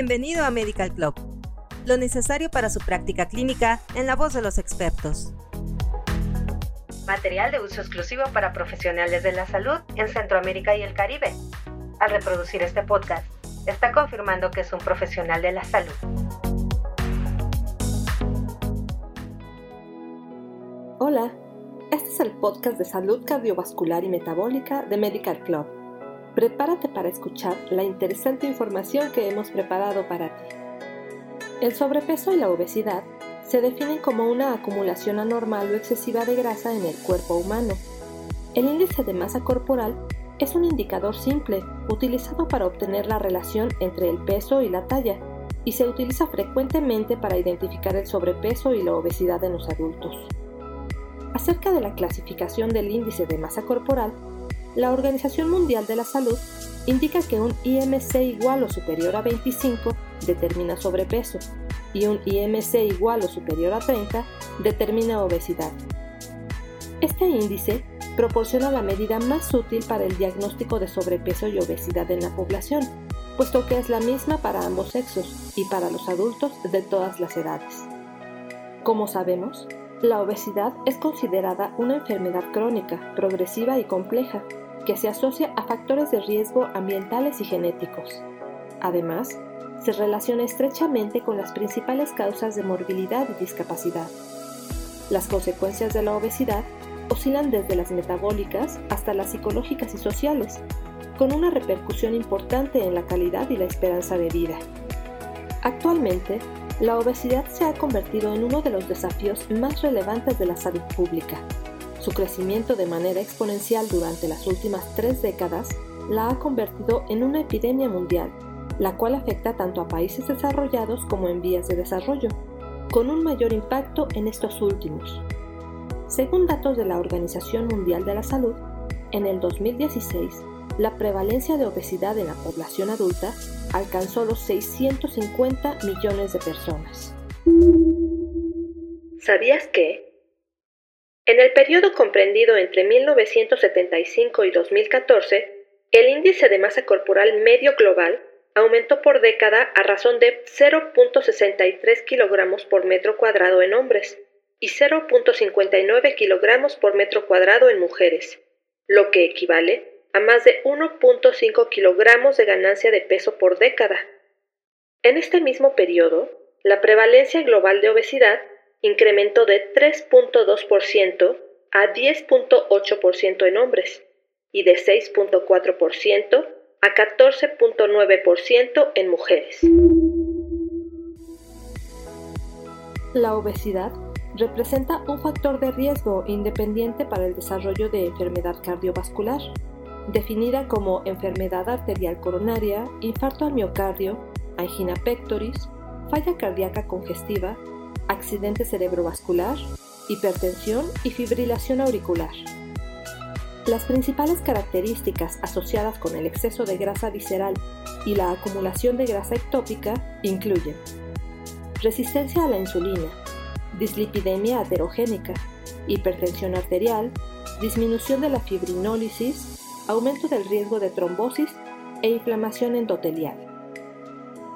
Bienvenido a Medical Club, lo necesario para su práctica clínica en la voz de los expertos. Material de uso exclusivo para profesionales de la salud en Centroamérica y el Caribe. Al reproducir este podcast, está confirmando que es un profesional de la salud. Hola, este es el podcast de salud cardiovascular y metabólica de Medical Club. Prepárate para escuchar la interesante información que hemos preparado para ti. El sobrepeso y la obesidad se definen como una acumulación anormal o excesiva de grasa en el cuerpo humano. El índice de masa corporal es un indicador simple utilizado para obtener la relación entre el peso y la talla y se utiliza frecuentemente para identificar el sobrepeso y la obesidad en los adultos. Acerca de la clasificación del índice de masa corporal, la Organización Mundial de la Salud indica que un IMC igual o superior a 25 determina sobrepeso y un IMC igual o superior a 30 determina obesidad. Este índice proporciona la medida más útil para el diagnóstico de sobrepeso y obesidad en la población, puesto que es la misma para ambos sexos y para los adultos de todas las edades. Como sabemos, la obesidad es considerada una enfermedad crónica, progresiva y compleja, que se asocia a factores de riesgo ambientales y genéticos. Además, se relaciona estrechamente con las principales causas de morbilidad y discapacidad. Las consecuencias de la obesidad oscilan desde las metabólicas hasta las psicológicas y sociales, con una repercusión importante en la calidad y la esperanza de vida. Actualmente, la obesidad se ha convertido en uno de los desafíos más relevantes de la salud pública. Su crecimiento de manera exponencial durante las últimas tres décadas la ha convertido en una epidemia mundial, la cual afecta tanto a países desarrollados como en vías de desarrollo, con un mayor impacto en estos últimos. Según datos de la Organización Mundial de la Salud, en el 2016, la prevalencia de obesidad en la población adulta alcanzó los 650 millones de personas. ¿Sabías que? En el periodo comprendido entre 1975 y 2014, el índice de masa corporal medio global aumentó por década a razón de 0.63 kilogramos por metro cuadrado en hombres y 0.59 kilogramos por metro cuadrado en mujeres, lo que equivale a más de 1.5 kilogramos de ganancia de peso por década. En este mismo periodo, la prevalencia global de obesidad incrementó de 3.2% a 10.8% en hombres y de 6.4% a 14.9% en mujeres. La obesidad representa un factor de riesgo independiente para el desarrollo de enfermedad cardiovascular definida como enfermedad arterial coronaria, infarto al miocardio, angina pectoris, falla cardíaca congestiva, accidente cerebrovascular, hipertensión y fibrilación auricular. Las principales características asociadas con el exceso de grasa visceral y la acumulación de grasa ectópica incluyen resistencia a la insulina, dislipidemia aterogénica, hipertensión arterial, disminución de la fibrinólisis, aumento del riesgo de trombosis e inflamación endotelial.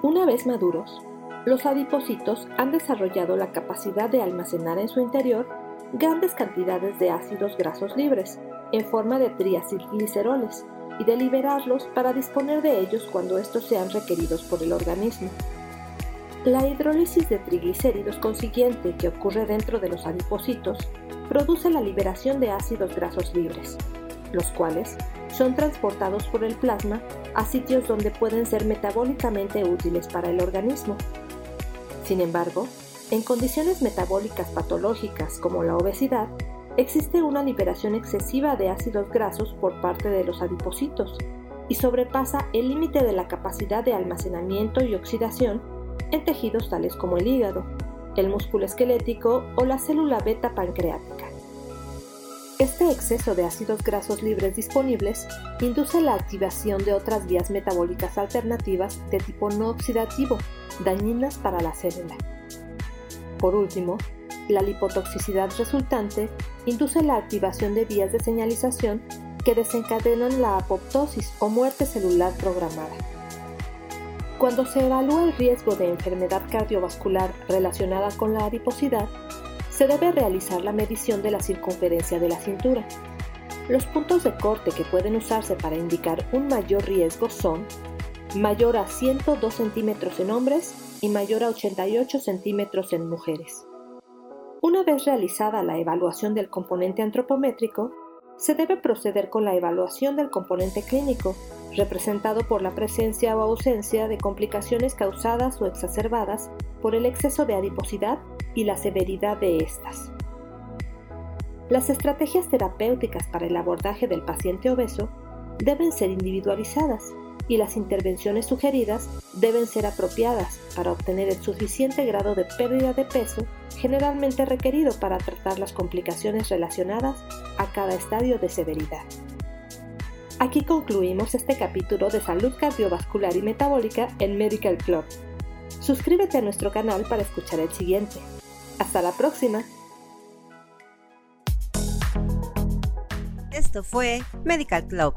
Una vez maduros, los adipocitos han desarrollado la capacidad de almacenar en su interior grandes cantidades de ácidos grasos libres en forma de triacilgliceroles y de liberarlos para disponer de ellos cuando estos sean requeridos por el organismo. La hidrólisis de triglicéridos consiguiente que ocurre dentro de los adipocitos produce la liberación de ácidos grasos libres, los cuales son transportados por el plasma a sitios donde pueden ser metabólicamente útiles para el organismo. Sin embargo, en condiciones metabólicas patológicas como la obesidad, existe una liberación excesiva de ácidos grasos por parte de los adipocitos y sobrepasa el límite de la capacidad de almacenamiento y oxidación en tejidos tales como el hígado, el músculo esquelético o la célula beta pancreática. Este exceso de ácidos grasos libres disponibles induce la activación de otras vías metabólicas alternativas de tipo no oxidativo, dañinas para la célula. Por último, la lipotoxicidad resultante induce la activación de vías de señalización que desencadenan la apoptosis o muerte celular programada. Cuando se evalúa el riesgo de enfermedad cardiovascular relacionada con la adiposidad, se debe realizar la medición de la circunferencia de la cintura. Los puntos de corte que pueden usarse para indicar un mayor riesgo son mayor a 102 centímetros en hombres y mayor a 88 centímetros en mujeres. Una vez realizada la evaluación del componente antropométrico, se debe proceder con la evaluación del componente clínico, representado por la presencia o ausencia de complicaciones causadas o exacerbadas por el exceso de adiposidad y la severidad de estas. Las estrategias terapéuticas para el abordaje del paciente obeso deben ser individualizadas y las intervenciones sugeridas deben ser apropiadas para obtener el suficiente grado de pérdida de peso generalmente requerido para tratar las complicaciones relacionadas a cada estadio de severidad. Aquí concluimos este capítulo de salud cardiovascular y metabólica en Medical Club. Suscríbete a nuestro canal para escuchar el siguiente. Hasta la próxima. Esto fue Medical Club